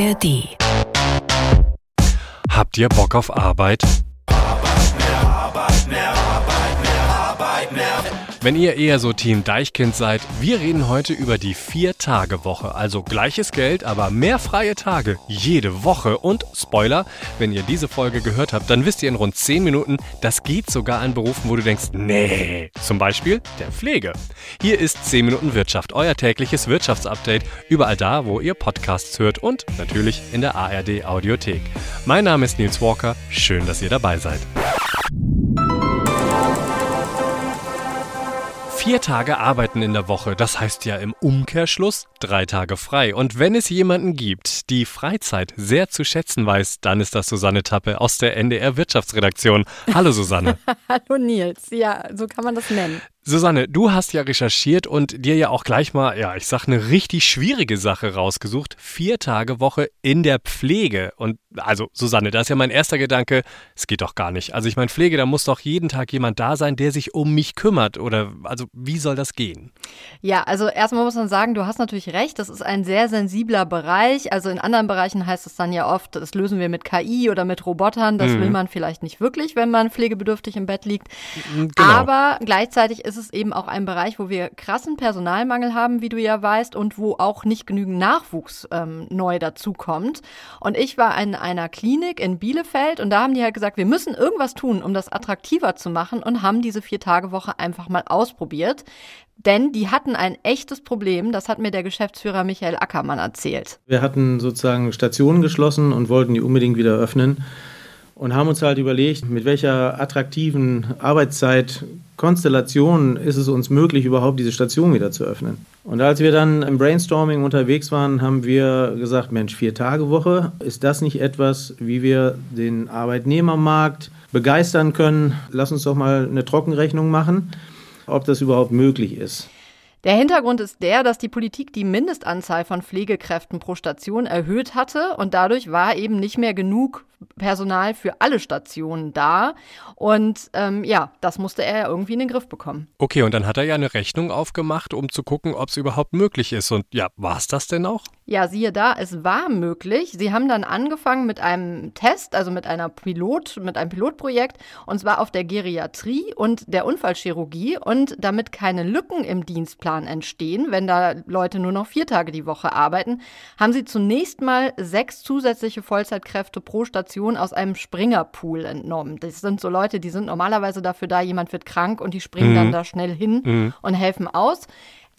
ARD. Habt ihr Bock auf Arbeit? Wenn ihr eher so Team Deichkind seid, wir reden heute über die Vier-Tage-Woche. Also gleiches Geld, aber mehr freie Tage. Jede Woche. Und Spoiler, wenn ihr diese Folge gehört habt, dann wisst ihr in rund 10 Minuten, das geht sogar an Berufen, wo du denkst, nee. Zum Beispiel der Pflege. Hier ist 10 Minuten Wirtschaft, euer tägliches Wirtschaftsupdate. Überall da, wo ihr Podcasts hört und natürlich in der ARD Audiothek. Mein Name ist Nils Walker. Schön, dass ihr dabei seid. Vier Tage arbeiten in der Woche, das heißt ja im Umkehrschluss drei Tage frei. Und wenn es jemanden gibt, die Freizeit sehr zu schätzen weiß, dann ist das Susanne Tappe aus der NDR Wirtschaftsredaktion. Hallo Susanne. Hallo Nils, ja, so kann man das nennen. Susanne, du hast ja recherchiert und dir ja auch gleich mal, ja, ich sag eine richtig schwierige Sache rausgesucht. Vier Tage Woche in der Pflege. Und also, Susanne, da ist ja mein erster Gedanke, es geht doch gar nicht. Also ich meine, Pflege, da muss doch jeden Tag jemand da sein, der sich um mich kümmert. Oder also, wie soll das gehen? Ja, also erstmal muss man sagen, du hast natürlich recht, das ist ein sehr sensibler Bereich. Also in anderen Bereichen heißt es dann ja oft, das lösen wir mit KI oder mit Robotern. Das mhm. will man vielleicht nicht wirklich, wenn man pflegebedürftig im Bett liegt. Genau. Aber gleichzeitig ist ist eben auch ein Bereich, wo wir krassen Personalmangel haben, wie du ja weißt, und wo auch nicht genügend Nachwuchs ähm, neu dazukommt. Und ich war in einer Klinik in Bielefeld und da haben die halt gesagt, wir müssen irgendwas tun, um das attraktiver zu machen und haben diese Vier-Tage-Woche einfach mal ausprobiert. Denn die hatten ein echtes Problem, das hat mir der Geschäftsführer Michael Ackermann erzählt. Wir hatten sozusagen Stationen geschlossen und wollten die unbedingt wieder öffnen und haben uns halt überlegt, mit welcher attraktiven Arbeitszeitkonstellation ist es uns möglich, überhaupt diese Station wieder zu öffnen. Und als wir dann im Brainstorming unterwegs waren, haben wir gesagt, Mensch, vier Tage Woche, ist das nicht etwas, wie wir den Arbeitnehmermarkt begeistern können? Lass uns doch mal eine Trockenrechnung machen, ob das überhaupt möglich ist. Der Hintergrund ist der, dass die Politik die Mindestanzahl von Pflegekräften pro Station erhöht hatte und dadurch war eben nicht mehr genug Personal für alle Stationen da. Und ähm, ja, das musste er ja irgendwie in den Griff bekommen. Okay, und dann hat er ja eine Rechnung aufgemacht, um zu gucken, ob es überhaupt möglich ist. Und ja, war es das denn auch? Ja, siehe da, es war möglich. Sie haben dann angefangen mit einem Test, also mit einer Pilot, mit einem Pilotprojekt, und zwar auf der Geriatrie und der Unfallchirurgie. Und damit keine Lücken im Dienstplan entstehen, wenn da Leute nur noch vier Tage die Woche arbeiten, haben sie zunächst mal sechs zusätzliche Vollzeitkräfte pro Station aus einem Springerpool entnommen. Das sind so Leute, die sind normalerweise dafür da, jemand wird krank und die springen mhm. dann da schnell hin mhm. und helfen aus.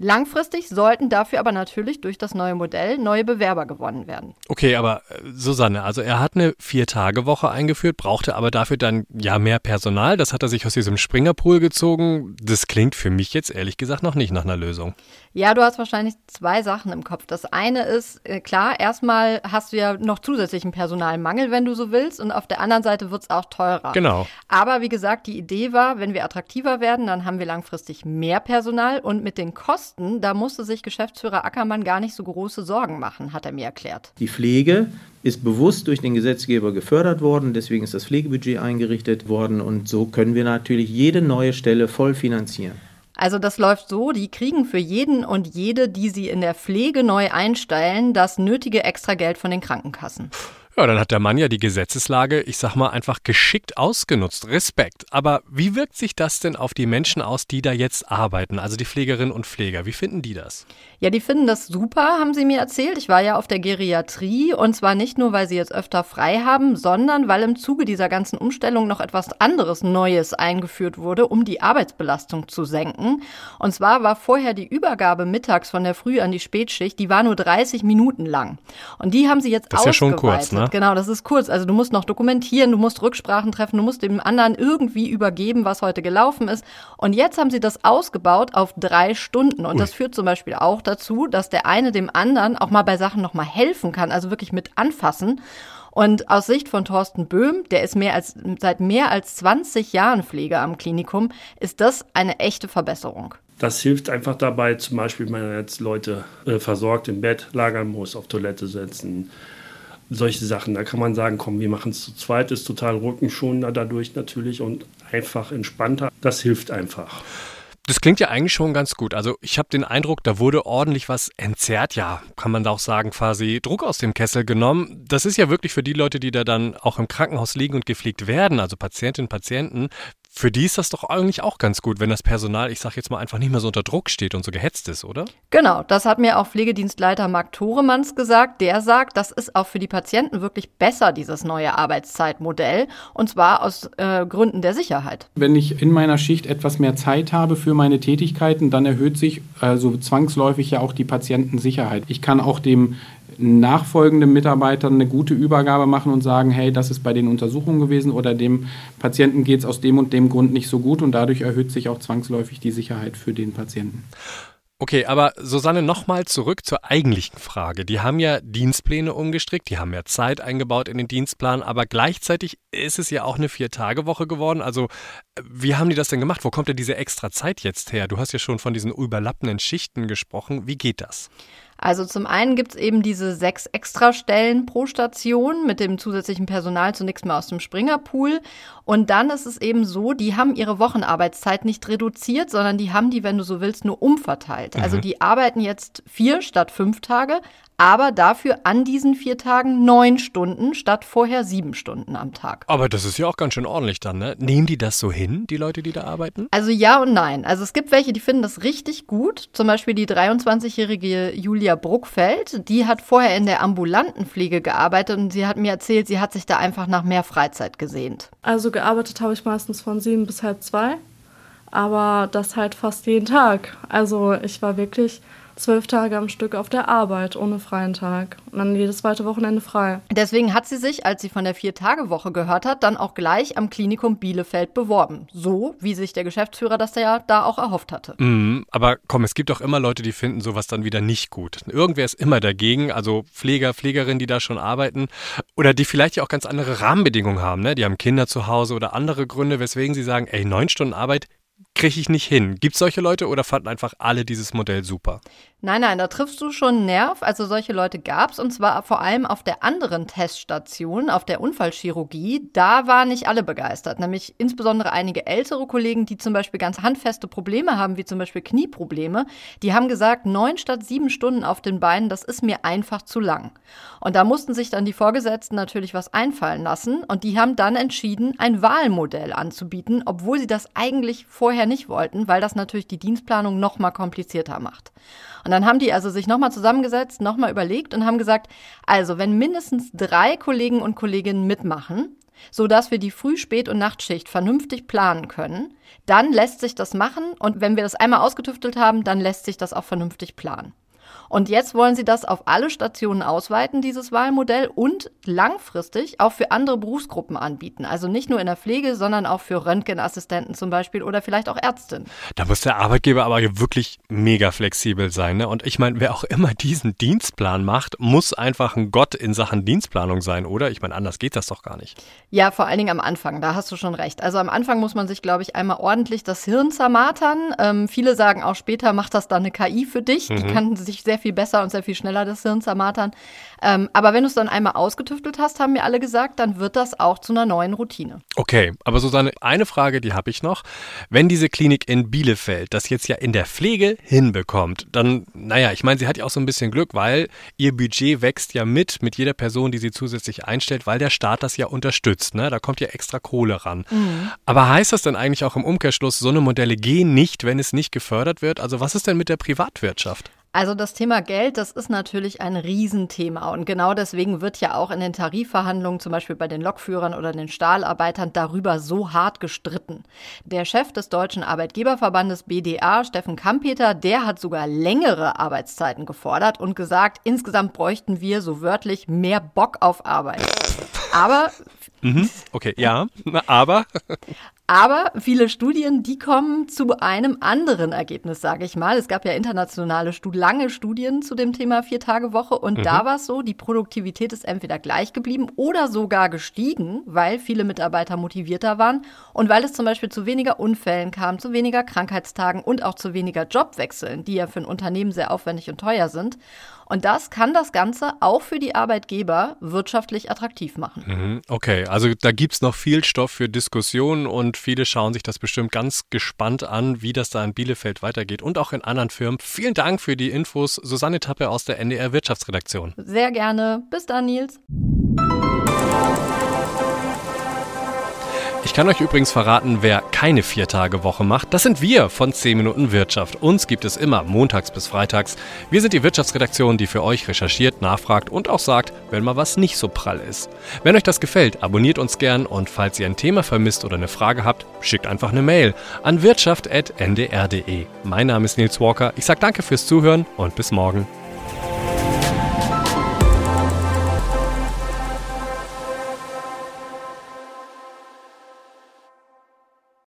Langfristig sollten dafür aber natürlich durch das neue Modell neue Bewerber gewonnen werden. Okay, aber äh, Susanne, also er hat eine Vier-Tage-Woche eingeführt, brauchte aber dafür dann ja mehr Personal. Das hat er sich aus diesem Springerpool gezogen. Das klingt für mich jetzt ehrlich gesagt noch nicht nach einer Lösung. Ja, du hast wahrscheinlich zwei Sachen im Kopf. Das eine ist, äh, klar, erstmal hast du ja noch zusätzlichen Personalmangel, wenn du so willst, und auf der anderen Seite wird es auch teurer. Genau. Aber wie gesagt, die Idee war, wenn wir attraktiver werden, dann haben wir langfristig mehr Personal und mit den Kosten, da musste sich Geschäftsführer Ackermann gar nicht so große Sorgen machen, hat er mir erklärt. Die Pflege ist bewusst durch den Gesetzgeber gefördert worden, deswegen ist das Pflegebudget eingerichtet worden und so können wir natürlich jede neue Stelle voll finanzieren. Also das läuft so, die kriegen für jeden und jede, die sie in der Pflege neu einstellen, das nötige Extrageld von den Krankenkassen. Ja, dann hat der Mann ja die Gesetzeslage, ich sag mal, einfach geschickt ausgenutzt. Respekt. Aber wie wirkt sich das denn auf die Menschen aus, die da jetzt arbeiten, also die Pflegerinnen und Pfleger? Wie finden die das? Ja, die finden das super, haben sie mir erzählt. Ich war ja auf der Geriatrie und zwar nicht nur, weil sie jetzt öfter frei haben, sondern weil im Zuge dieser ganzen Umstellung noch etwas anderes Neues eingeführt wurde, um die Arbeitsbelastung zu senken. Und zwar war vorher die Übergabe mittags von der Früh an die Spätschicht, die war nur 30 Minuten lang. Und die haben sie jetzt das ist ausgeweitet. Ja schon kurz, ne? Ne? Genau, das ist kurz. Also du musst noch dokumentieren, du musst Rücksprachen treffen, du musst dem anderen irgendwie übergeben, was heute gelaufen ist. Und jetzt haben sie das ausgebaut auf drei Stunden. Und Ui. das führt zum Beispiel auch dazu, dass der eine dem anderen auch mal bei Sachen noch mal helfen kann, also wirklich mit anfassen. Und aus Sicht von Thorsten Böhm, der ist mehr als, seit mehr als 20 Jahren Pfleger am Klinikum, ist das eine echte Verbesserung. Das hilft einfach dabei, zum Beispiel, wenn man jetzt Leute äh, versorgt im Bett lagern muss, auf Toilette setzen, solche Sachen. Da kann man sagen, komm, wir machen es zu zweit, ist total rückenschonender dadurch natürlich und einfach entspannter. Das hilft einfach. Das klingt ja eigentlich schon ganz gut. Also ich habe den Eindruck, da wurde ordentlich was entzerrt. Ja, kann man da auch sagen, quasi Druck aus dem Kessel genommen. Das ist ja wirklich für die Leute, die da dann auch im Krankenhaus liegen und gepflegt werden, also Patientinnen Patienten, für die ist das doch eigentlich auch ganz gut, wenn das Personal, ich sage jetzt mal, einfach nicht mehr so unter Druck steht und so gehetzt ist, oder? Genau, das hat mir auch Pflegedienstleiter Marc Thoremanns gesagt. Der sagt, das ist auch für die Patienten wirklich besser, dieses neue Arbeitszeitmodell. Und zwar aus äh, Gründen der Sicherheit. Wenn ich in meiner Schicht etwas mehr Zeit habe für meine Tätigkeiten, dann erhöht sich also zwangsläufig ja auch die Patientensicherheit. Ich kann auch dem nachfolgenden Mitarbeitern eine gute Übergabe machen und sagen, hey, das ist bei den Untersuchungen gewesen oder dem Patienten geht es aus dem und dem Grund nicht so gut und dadurch erhöht sich auch zwangsläufig die Sicherheit für den Patienten. Okay, aber Susanne, nochmal zurück zur eigentlichen Frage. Die haben ja Dienstpläne umgestrickt, die haben ja Zeit eingebaut in den Dienstplan, aber gleichzeitig ist es ja auch eine Vier-Tage-Woche geworden. Also, wie haben die das denn gemacht? Wo kommt denn diese extra Zeit jetzt her? Du hast ja schon von diesen überlappenden Schichten gesprochen. Wie geht das? Also zum einen gibt es eben diese sechs Extrastellen pro Station mit dem zusätzlichen Personal zunächst mal aus dem Springerpool. Und dann ist es eben so, die haben ihre Wochenarbeitszeit nicht reduziert, sondern die haben die, wenn du so willst, nur umverteilt. Also mhm. Also die arbeiten jetzt vier statt fünf Tage, aber dafür an diesen vier Tagen neun Stunden statt vorher sieben Stunden am Tag. Aber das ist ja auch ganz schön ordentlich dann, ne? Nehmen die das so hin, die Leute, die da arbeiten? Also ja und nein. Also es gibt welche, die finden das richtig gut. Zum Beispiel die 23-jährige Julia Bruckfeld. Die hat vorher in der ambulanten Pflege gearbeitet und sie hat mir erzählt, sie hat sich da einfach nach mehr Freizeit gesehnt. Also gearbeitet habe ich meistens von sieben bis halb zwei. Aber das halt fast jeden Tag. Also ich war wirklich zwölf Tage am Stück auf der Arbeit ohne freien Tag und dann jedes zweite Wochenende frei. Deswegen hat sie sich, als sie von der Vier-Tage-Woche gehört hat, dann auch gleich am Klinikum Bielefeld beworben. So, wie sich der Geschäftsführer das ja da auch erhofft hatte. Mm, aber komm, es gibt auch immer Leute, die finden sowas dann wieder nicht gut. Irgendwer ist immer dagegen, also Pfleger, Pflegerinnen, die da schon arbeiten oder die vielleicht ja auch ganz andere Rahmenbedingungen haben. Ne? Die haben Kinder zu Hause oder andere Gründe, weswegen sie sagen, ey, neun Stunden Arbeit kriege ich nicht hin. Gibt es solche Leute oder fanden einfach alle dieses Modell super? Nein, nein, da triffst du schon Nerv. Also solche Leute gab es und zwar vor allem auf der anderen Teststation, auf der Unfallchirurgie. Da waren nicht alle begeistert, nämlich insbesondere einige ältere Kollegen, die zum Beispiel ganz handfeste Probleme haben, wie zum Beispiel Knieprobleme. Die haben gesagt, neun statt sieben Stunden auf den Beinen, das ist mir einfach zu lang. Und da mussten sich dann die Vorgesetzten natürlich was einfallen lassen und die haben dann entschieden, ein Wahlmodell anzubieten, obwohl sie das eigentlich vorher nicht wollten, weil das natürlich die Dienstplanung noch mal komplizierter macht. Und dann haben die also sich nochmal zusammengesetzt, nochmal überlegt und haben gesagt, also wenn mindestens drei Kollegen und Kolleginnen mitmachen, so dass wir die Früh-, Spät- und Nachtschicht vernünftig planen können, dann lässt sich das machen und wenn wir das einmal ausgetüftelt haben, dann lässt sich das auch vernünftig planen. Und jetzt wollen sie das auf alle Stationen ausweiten, dieses Wahlmodell, und langfristig auch für andere Berufsgruppen anbieten. Also nicht nur in der Pflege, sondern auch für Röntgenassistenten zum Beispiel oder vielleicht auch Ärztinnen. Da muss der Arbeitgeber aber wirklich mega flexibel sein. Ne? Und ich meine, wer auch immer diesen Dienstplan macht, muss einfach ein Gott in Sachen Dienstplanung sein, oder? Ich meine, anders geht das doch gar nicht. Ja, vor allen Dingen am Anfang, da hast du schon recht. Also am Anfang muss man sich, glaube ich, einmal ordentlich das Hirn zermatern. Ähm, viele sagen auch später, macht das dann eine KI für dich. Mhm. Die kann sich sehr viel besser und sehr viel schneller das Hirn zermatern. Ähm, aber wenn du es dann einmal ausgetüftelt hast, haben mir alle gesagt, dann wird das auch zu einer neuen Routine. Okay, aber Susanne, eine Frage, die habe ich noch. Wenn diese Klinik in Bielefeld das jetzt ja in der Pflege hinbekommt, dann, naja, ich meine, sie hat ja auch so ein bisschen Glück, weil ihr Budget wächst ja mit, mit jeder Person, die sie zusätzlich einstellt, weil der Staat das ja unterstützt. Ne? Da kommt ja extra Kohle ran. Mhm. Aber heißt das denn eigentlich auch im Umkehrschluss, so eine Modelle gehen nicht, wenn es nicht gefördert wird? Also was ist denn mit der Privatwirtschaft? Also das Thema Geld, das ist natürlich ein Riesenthema und genau deswegen wird ja auch in den Tarifverhandlungen, zum Beispiel bei den Lokführern oder den Stahlarbeitern, darüber so hart gestritten. Der Chef des Deutschen Arbeitgeberverbandes BDA, Steffen Kampeter, der hat sogar längere Arbeitszeiten gefordert und gesagt, insgesamt bräuchten wir so wörtlich mehr Bock auf Arbeit. Aber Mhm, okay, ja, aber. Aber viele Studien, die kommen zu einem anderen Ergebnis, sage ich mal. Es gab ja internationale, lange Studien zu dem Thema Vier-Tage-Woche und mhm. da war es so, die Produktivität ist entweder gleich geblieben oder sogar gestiegen, weil viele Mitarbeiter motivierter waren und weil es zum Beispiel zu weniger Unfällen kam, zu weniger Krankheitstagen und auch zu weniger Jobwechseln, die ja für ein Unternehmen sehr aufwendig und teuer sind. Und das kann das Ganze auch für die Arbeitgeber wirtschaftlich attraktiv machen. Mhm, okay, also da gibt es noch viel Stoff für Diskussionen und viele schauen sich das bestimmt ganz gespannt an, wie das da in Bielefeld weitergeht und auch in anderen Firmen. Vielen Dank für die Infos, Susanne Tappe aus der NDR Wirtschaftsredaktion. Sehr gerne. Bis dann, Nils. Ich kann euch übrigens verraten, wer keine Vier-Tage-Woche macht. Das sind wir von 10 Minuten Wirtschaft. Uns gibt es immer montags bis freitags. Wir sind die Wirtschaftsredaktion, die für euch recherchiert, nachfragt und auch sagt, wenn mal was nicht so prall ist. Wenn euch das gefällt, abonniert uns gern und falls ihr ein Thema vermisst oder eine Frage habt, schickt einfach eine Mail an wirtschaft.ndr.de. Mein Name ist Nils Walker. Ich sage danke fürs Zuhören und bis morgen.